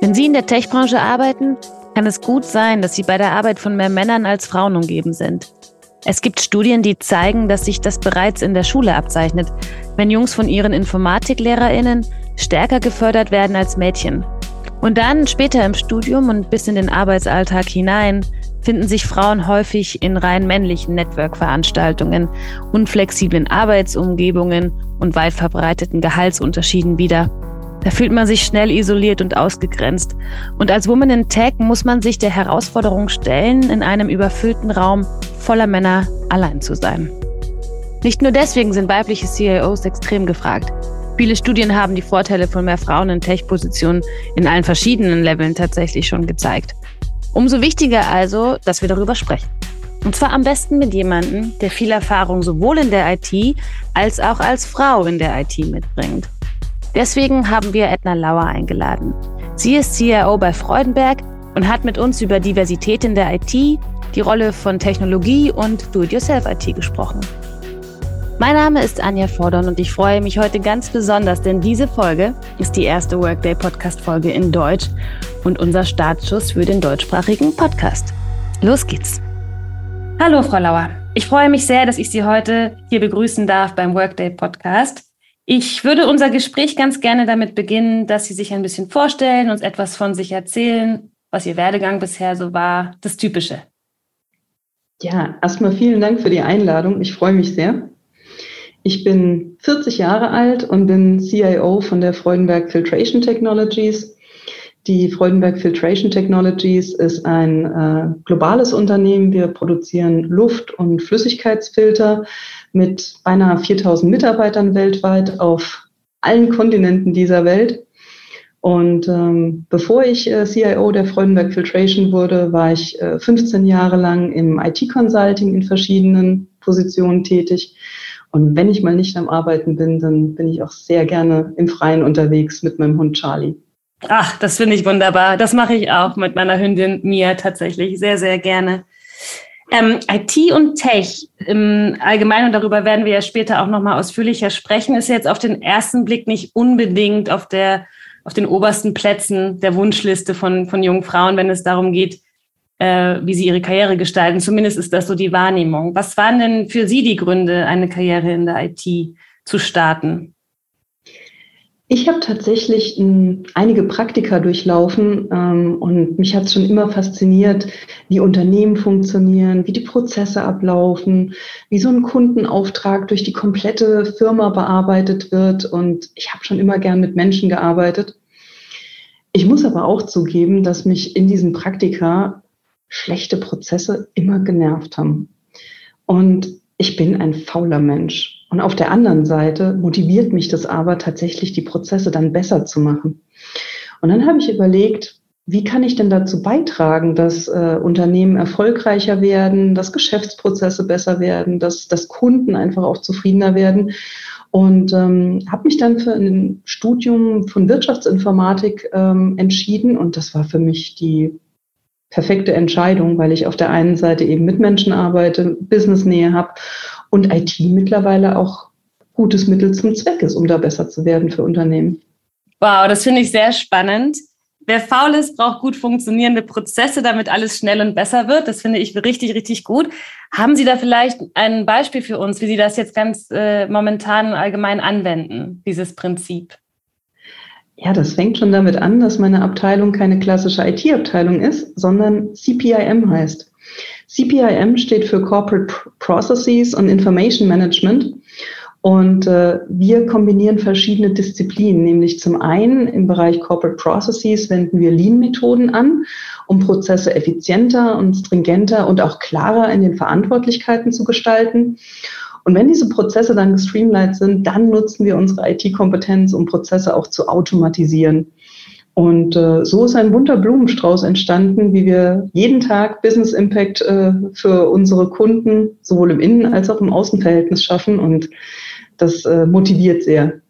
Wenn Sie in der Tech-Branche arbeiten, kann es gut sein, dass Sie bei der Arbeit von mehr Männern als Frauen umgeben sind. Es gibt Studien, die zeigen, dass sich das bereits in der Schule abzeichnet, wenn Jungs von ihren Informatiklehrerinnen stärker gefördert werden als Mädchen. Und dann später im Studium und bis in den Arbeitsalltag hinein finden sich Frauen häufig in rein männlichen Network-Veranstaltungen, unflexiblen Arbeitsumgebungen und weit verbreiteten Gehaltsunterschieden wieder. Da fühlt man sich schnell isoliert und ausgegrenzt. Und als Woman in Tech muss man sich der Herausforderung stellen, in einem überfüllten Raum voller Männer allein zu sein. Nicht nur deswegen sind weibliche CIOs extrem gefragt. Viele Studien haben die Vorteile von mehr Frauen in Tech-Positionen in allen verschiedenen Leveln tatsächlich schon gezeigt. Umso wichtiger also, dass wir darüber sprechen. Und zwar am besten mit jemandem, der viel Erfahrung sowohl in der IT als auch als Frau in der IT mitbringt. Deswegen haben wir Edna Lauer eingeladen. Sie ist CIO bei Freudenberg und hat mit uns über Diversität in der IT, die Rolle von Technologie und Do-it-yourself-IT gesprochen. Mein Name ist Anja Vordon und ich freue mich heute ganz besonders, denn diese Folge ist die erste Workday Podcast Folge in Deutsch und unser Startschuss für den deutschsprachigen Podcast. Los geht's. Hallo, Frau Lauer. Ich freue mich sehr, dass ich Sie heute hier begrüßen darf beim Workday Podcast. Ich würde unser Gespräch ganz gerne damit beginnen, dass Sie sich ein bisschen vorstellen, uns etwas von sich erzählen, was Ihr Werdegang bisher so war, das Typische. Ja, erstmal vielen Dank für die Einladung. Ich freue mich sehr. Ich bin 40 Jahre alt und bin CIO von der Freudenberg Filtration Technologies. Die Freudenberg Filtration Technologies ist ein äh, globales Unternehmen. Wir produzieren Luft- und Flüssigkeitsfilter mit beinahe 4000 Mitarbeitern weltweit auf allen Kontinenten dieser Welt. Und ähm, bevor ich äh, CIO der Freudenberg Filtration wurde, war ich äh, 15 Jahre lang im IT-Consulting in verschiedenen Positionen tätig. Und wenn ich mal nicht am Arbeiten bin, dann bin ich auch sehr gerne im Freien unterwegs mit meinem Hund Charlie. Ach, das finde ich wunderbar. Das mache ich auch mit meiner Hündin Mia tatsächlich sehr, sehr gerne. Ähm, IT und Tech im Allgemeinen, und darüber werden wir ja später auch nochmal ausführlicher sprechen, ist jetzt auf den ersten Blick nicht unbedingt auf, der, auf den obersten Plätzen der Wunschliste von, von jungen Frauen, wenn es darum geht, äh, wie sie ihre Karriere gestalten. Zumindest ist das so die Wahrnehmung. Was waren denn für Sie die Gründe, eine Karriere in der IT zu starten? Ich habe tatsächlich m, einige Praktika durchlaufen ähm, und mich hat es schon immer fasziniert, wie Unternehmen funktionieren, wie die Prozesse ablaufen, wie so ein Kundenauftrag durch die komplette Firma bearbeitet wird. Und ich habe schon immer gern mit Menschen gearbeitet. Ich muss aber auch zugeben, dass mich in diesen Praktika schlechte Prozesse immer genervt haben. Und ich bin ein fauler Mensch. Und auf der anderen Seite motiviert mich das aber tatsächlich, die Prozesse dann besser zu machen. Und dann habe ich überlegt, wie kann ich denn dazu beitragen, dass äh, Unternehmen erfolgreicher werden, dass Geschäftsprozesse besser werden, dass, dass Kunden einfach auch zufriedener werden. Und ähm, habe mich dann für ein Studium von Wirtschaftsinformatik ähm, entschieden. Und das war für mich die perfekte Entscheidung, weil ich auf der einen Seite eben mit Menschen arbeite, Businessnähe habe und IT mittlerweile auch gutes Mittel zum Zweck ist, um da besser zu werden für Unternehmen. Wow, das finde ich sehr spannend. Wer faul ist, braucht gut funktionierende Prozesse, damit alles schnell und besser wird. Das finde ich richtig, richtig gut. Haben Sie da vielleicht ein Beispiel für uns, wie Sie das jetzt ganz äh, momentan allgemein anwenden, dieses Prinzip? Ja, das fängt schon damit an, dass meine Abteilung keine klassische IT-Abteilung ist, sondern CPIM heißt. CPIM steht für Corporate Processes und Information Management. Und äh, wir kombinieren verschiedene Disziplinen, nämlich zum einen im Bereich Corporate Processes wenden wir Lean-Methoden an, um Prozesse effizienter und stringenter und auch klarer in den Verantwortlichkeiten zu gestalten. Und wenn diese Prozesse dann gestreamlined sind, dann nutzen wir unsere IT-Kompetenz, um Prozesse auch zu automatisieren. Und äh, so ist ein bunter Blumenstrauß entstanden, wie wir jeden Tag Business Impact äh, für unsere Kunden sowohl im Innen- als auch im Außenverhältnis schaffen. Und das äh, motiviert sehr.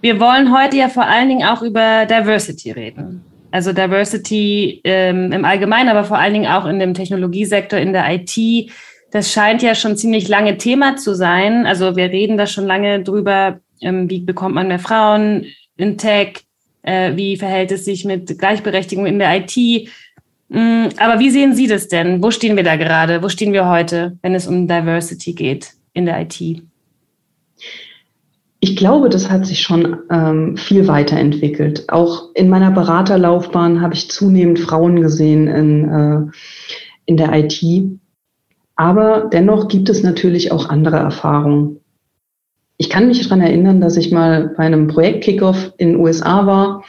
Wir wollen heute ja vor allen Dingen auch über Diversity reden. Also Diversity ähm, im Allgemeinen, aber vor allen Dingen auch in dem Technologiesektor, in der IT. Das scheint ja schon ziemlich lange Thema zu sein. Also wir reden da schon lange drüber, ähm, wie bekommt man mehr Frauen in Tech, Äh, wie verhält es sich mit Gleichberechtigung in der IT? Mm, aber wie sehen Sie das denn? Wo stehen wir da gerade? Wo stehen wir heute, wenn es um Diversity geht in der IT? Ich glaube, das hat sich schon ähm, viel weiterentwickelt. Auch in meiner Beraterlaufbahn habe ich zunehmend Frauen gesehen in, äh, in der IT. Aber dennoch gibt es natürlich auch andere Erfahrungen. Ich kann mich daran erinnern, dass ich mal bei einem Projekt-Kickoff in den USA war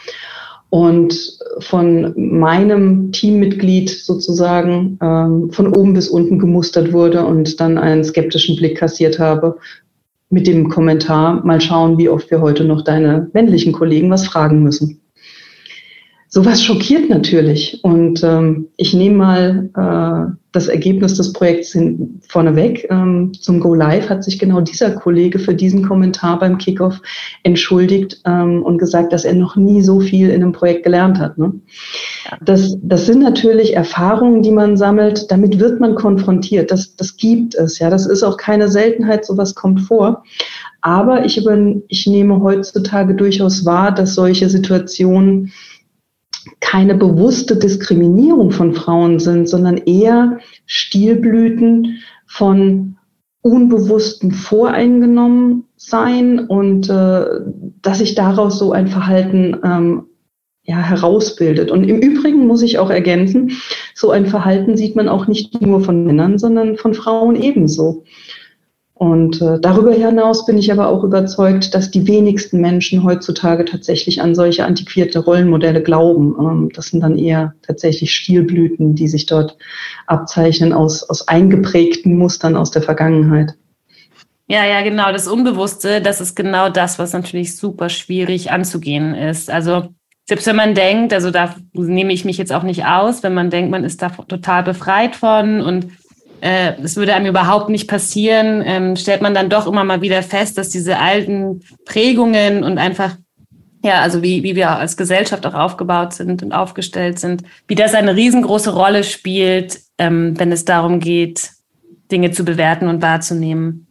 und von meinem Teammitglied sozusagen ähm, von oben bis unten gemustert wurde und dann einen skeptischen Blick kassiert habe mit dem Kommentar, mal schauen, wie oft wir heute noch deine männlichen Kollegen was fragen müssen. Sowas schockiert natürlich. Und ähm, ich nehme mal äh, das Ergebnis des Projekts hin, vorneweg. Ähm, zum Go Live hat sich genau dieser Kollege für diesen Kommentar beim Kickoff entschuldigt ähm, und gesagt, dass er noch nie so viel in einem Projekt gelernt hat. Ne? Das, das sind natürlich Erfahrungen, die man sammelt. Damit wird man konfrontiert. Das, das gibt es. Ja, das ist auch keine Seltenheit. Sowas kommt vor. Aber ich, über, ich nehme heutzutage durchaus wahr, dass solche Situationen keine bewusste Diskriminierung von Frauen sind, sondern eher Stilblüten von unbewussten Voreingenommen sein und äh, dass sich daraus so ein Verhalten ähm, ja, herausbildet. Und im Übrigen muss ich auch ergänzen, so ein Verhalten sieht man auch nicht nur von Männern, sondern von Frauen ebenso. Und äh, darüber hinaus bin ich aber auch überzeugt, dass die wenigsten Menschen heutzutage tatsächlich an solche antiquierte Rollenmodelle glauben. Ähm, das sind dann eher tatsächlich Stilblüten, die sich dort abzeichnen aus, aus eingeprägten Mustern aus der Vergangenheit. Ja, ja, genau. Das Unbewusste, das ist genau das, was natürlich super schwierig anzugehen ist. Also selbst wenn man denkt, also da nehme ich mich jetzt auch nicht aus, wenn man denkt, man ist da total befreit von und es würde einem überhaupt nicht passieren, ähm, stellt man dann doch immer mal wieder fest, dass diese alten Prägungen und einfach, ja, also wie, wie wir als Gesellschaft auch aufgebaut sind und aufgestellt sind, wie das eine riesengroße Rolle spielt, ähm, wenn es darum geht, Dinge zu bewerten und wahrzunehmen.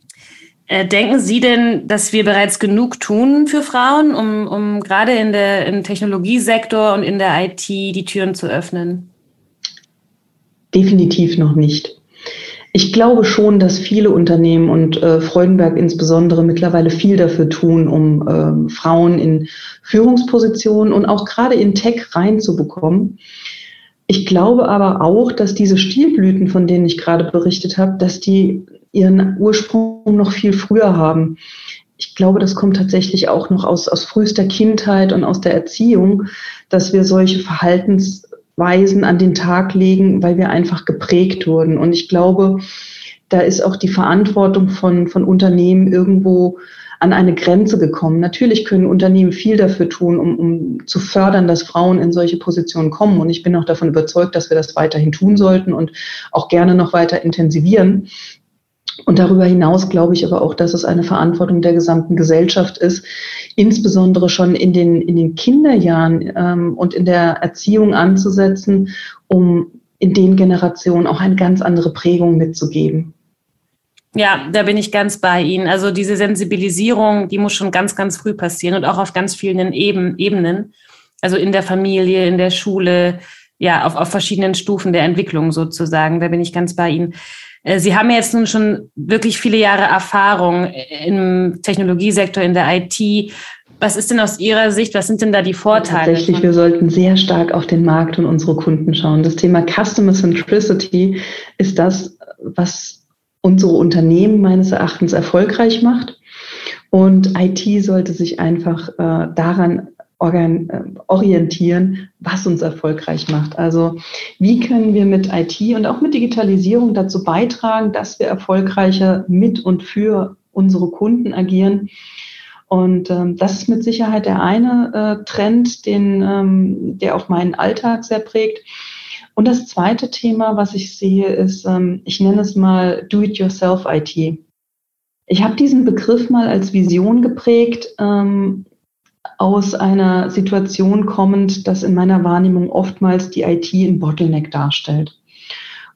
Äh, denken Sie denn, dass wir bereits genug tun für Frauen, um, um gerade in der, im Technologiesektor und in der IT die Türen zu öffnen? Definitiv noch nicht. Ich glaube schon, dass viele Unternehmen und äh, Freudenberg insbesondere mittlerweile viel dafür tun, um äh, Frauen in Führungspositionen und auch gerade in Tech reinzubekommen. Ich glaube aber auch, dass diese Stilblüten, von denen ich gerade berichtet habe, dass die ihren Ursprung noch viel früher haben. Ich glaube, das kommt tatsächlich auch noch aus, aus frühester Kindheit und aus der Erziehung, dass wir solche Verhaltens Weisen an den Tag legen, weil wir einfach geprägt wurden. Und ich glaube, da ist auch die Verantwortung von, von Unternehmen irgendwo an eine Grenze gekommen. Natürlich können Unternehmen viel dafür tun, um, um zu fördern, dass Frauen in solche Positionen kommen. Und ich bin auch davon überzeugt, dass wir das weiterhin tun sollten und auch gerne noch weiter intensivieren. Und darüber hinaus glaube ich aber auch, dass es eine Verantwortung der gesamten Gesellschaft ist, insbesondere schon in den, in den Kinderjahren ähm, und in der Erziehung anzusetzen, um in den Generationen auch eine ganz andere Prägung mitzugeben. Ja, da bin ich ganz bei Ihnen. Also diese Sensibilisierung, die muss schon ganz, ganz früh passieren und auch auf ganz vielen Ebenen. Also in der Familie, in der Schule, ja, auf, auf verschiedenen Stufen der Entwicklung sozusagen. Da bin ich ganz bei Ihnen. Äh, Sie haben jetzt nun schon wirklich viele Jahre Erfahrung im Technologiesektor, in der IT. Was ist denn aus Ihrer Sicht, was sind denn da die Vorteile? Tatsächlich, wir sollten sehr stark auf den Markt und unsere Kunden schauen. Das Thema Customer Centricity ist das, was unsere Unternehmen meines Erachtens erfolgreich macht. Und IT sollte sich einfach äh, daran äh, orientieren, was uns erfolgreich macht. Also wie können wir mit IT und auch mit Digitalisierung dazu beitragen, dass wir erfolgreicher mit und für unsere Kunden agieren. Und ähm, das ist mit Sicherheit der eine äh, Trend, den, ähm, der auch meinen Alltag sehr prägt. Und das zweite Thema, was ich sehe, ist, ähm, ich nenne es mal Do-it-yourself IT. Ich habe diesen Begriff mal als Vision geprägt, ähm, aus einer Situation kommend, dass in meiner Wahrnehmung oftmals die IT ein Bottleneck darstellt.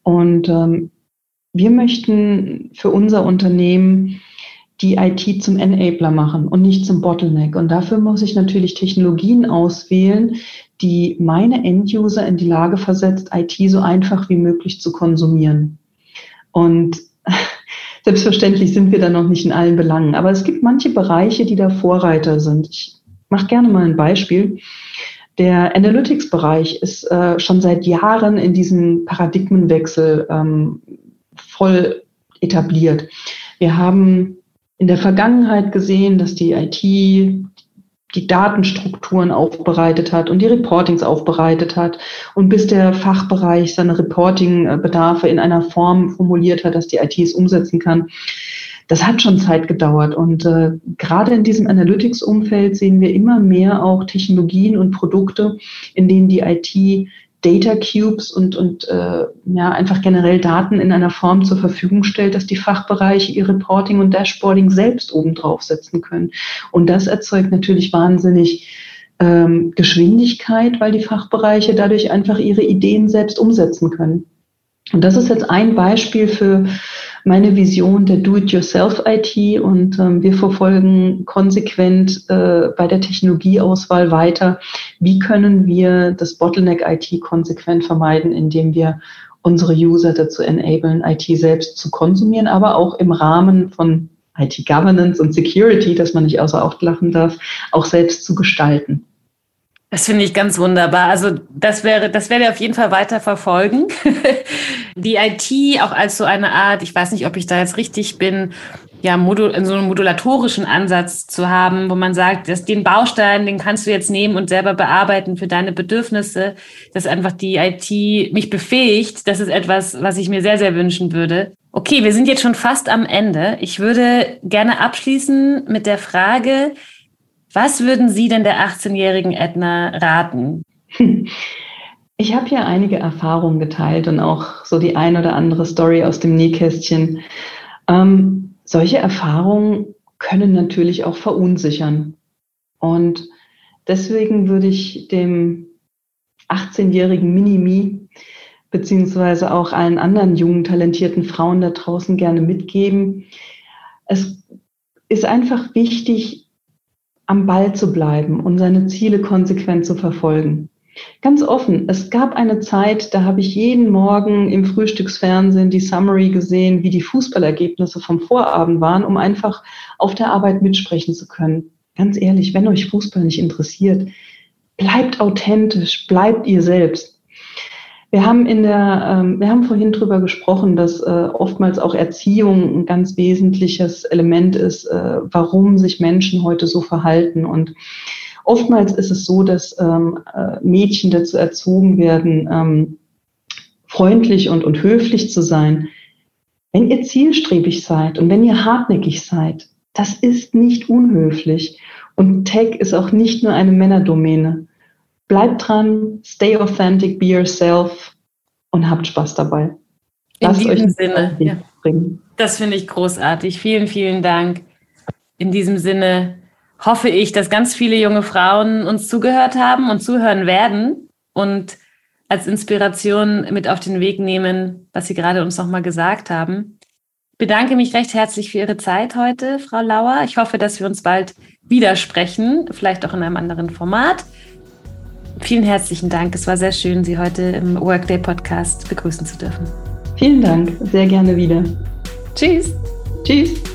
Und ähm, wir möchten für unser Unternehmen die IT zum Enabler machen und nicht zum Bottleneck. Und dafür muss ich natürlich Technologien auswählen, die meine Enduser in die Lage versetzt, IT so einfach wie möglich zu konsumieren. Und selbstverständlich sind wir da noch nicht in allen Belangen, aber es gibt manche Bereiche, die da Vorreiter sind. Ich mache gerne mal ein Beispiel. Der Analytics-Bereich ist äh, schon seit Jahren in diesem Paradigmenwechsel ähm, voll etabliert. Wir haben in der Vergangenheit gesehen, dass die IT die Datenstrukturen aufbereitet hat und die Reportings aufbereitet hat und bis der Fachbereich seine Reporting-Bedarfe in einer Form formuliert hat, dass die IT es umsetzen kann. Das hat schon Zeit gedauert und äh, gerade in diesem Analytics-Umfeld sehen wir immer mehr auch Technologien und Produkte, in denen die IT Data Cubes und, und äh, ja, einfach generell Daten in einer Form zur Verfügung stellt, dass die Fachbereiche ihr Reporting und Dashboarding selbst oben draufsetzen können. Und das erzeugt natürlich wahnsinnig ähm, Geschwindigkeit, weil die Fachbereiche dadurch einfach ihre Ideen selbst umsetzen können. Und das ist jetzt ein Beispiel für meine Vision der Do-it-yourself-IT und ähm, wir verfolgen konsequent äh, bei der Technologieauswahl weiter, wie können wir das Bottleneck-IT konsequent vermeiden, indem wir unsere User dazu enablen, IT selbst zu konsumieren, aber auch im Rahmen von IT-Governance und Security, dass man nicht außer Acht lachen darf, auch selbst zu gestalten. Das finde ich ganz wunderbar. Also das wäre, das werde ich auf jeden Fall weiter verfolgen. Die IT auch als so eine Art, ich weiß nicht, ob ich da jetzt richtig bin, ja, in so einem modulatorischen Ansatz zu haben, wo man sagt, dass den Baustein, den kannst du jetzt nehmen und selber bearbeiten für deine Bedürfnisse, dass einfach die IT mich befähigt. Das ist etwas, was ich mir sehr, sehr wünschen würde. Okay, wir sind jetzt schon fast am Ende. Ich würde gerne abschließen mit der Frage, was würden Sie denn der 18-jährigen Edna raten? Ich habe hier einige Erfahrungen geteilt und auch so die ein oder andere Story aus dem Nähkästchen. Ähm, solche Erfahrungen können natürlich auch verunsichern. Und deswegen würde ich dem 18-jährigen Minimi beziehungsweise auch allen anderen jungen, talentierten Frauen da draußen gerne mitgeben. Es ist einfach wichtig, am Ball zu bleiben und seine Ziele konsequent zu verfolgen. Ganz offen, es gab eine Zeit, da habe ich jeden Morgen im Frühstücksfernsehen die Summary gesehen, wie die Fußballergebnisse vom Vorabend waren, um einfach auf der Arbeit mitsprechen zu können. Ganz ehrlich, wenn euch Fußball nicht interessiert, bleibt authentisch, bleibt ihr selbst. Wir haben in der, ähm, wir haben vorhin drüber gesprochen, dass äh, oftmals auch Erziehung ein ganz wesentliches Element ist, äh, warum sich Menschen heute so verhalten. Und oftmals ist es so, dass ähm, äh, Mädchen dazu erzogen werden, ähm, freundlich und, und höflich zu sein. Wenn ihr zielstrebig seid und wenn ihr hartnäckig seid, das ist nicht unhöflich. Und Tech ist auch nicht nur eine Männerdomäne. Bleibt dran, stay authentic, be yourself und habt Spaß dabei. Lasst In diesem Sinne, ja. bringen. Das finde ich großartig. Vielen, vielen Dank. In diesem Sinne hoffe ich, dass ganz viele junge Frauen uns zugehört haben und zuhören werden und als Inspiration mit auf den Weg nehmen, was Sie gerade uns nochmal gesagt haben. Ich bedanke mich recht herzlich für Ihre Zeit heute, Frau Lauer. Ich hoffe, dass wir uns bald widersprechen, vielleicht auch in einem anderen Format. Vielen herzlichen Dank. Es war sehr schön, Sie heute im Workday Podcast begrüßen zu dürfen. Vielen Dank. Sehr gerne wieder. Tschüss. Tschüss.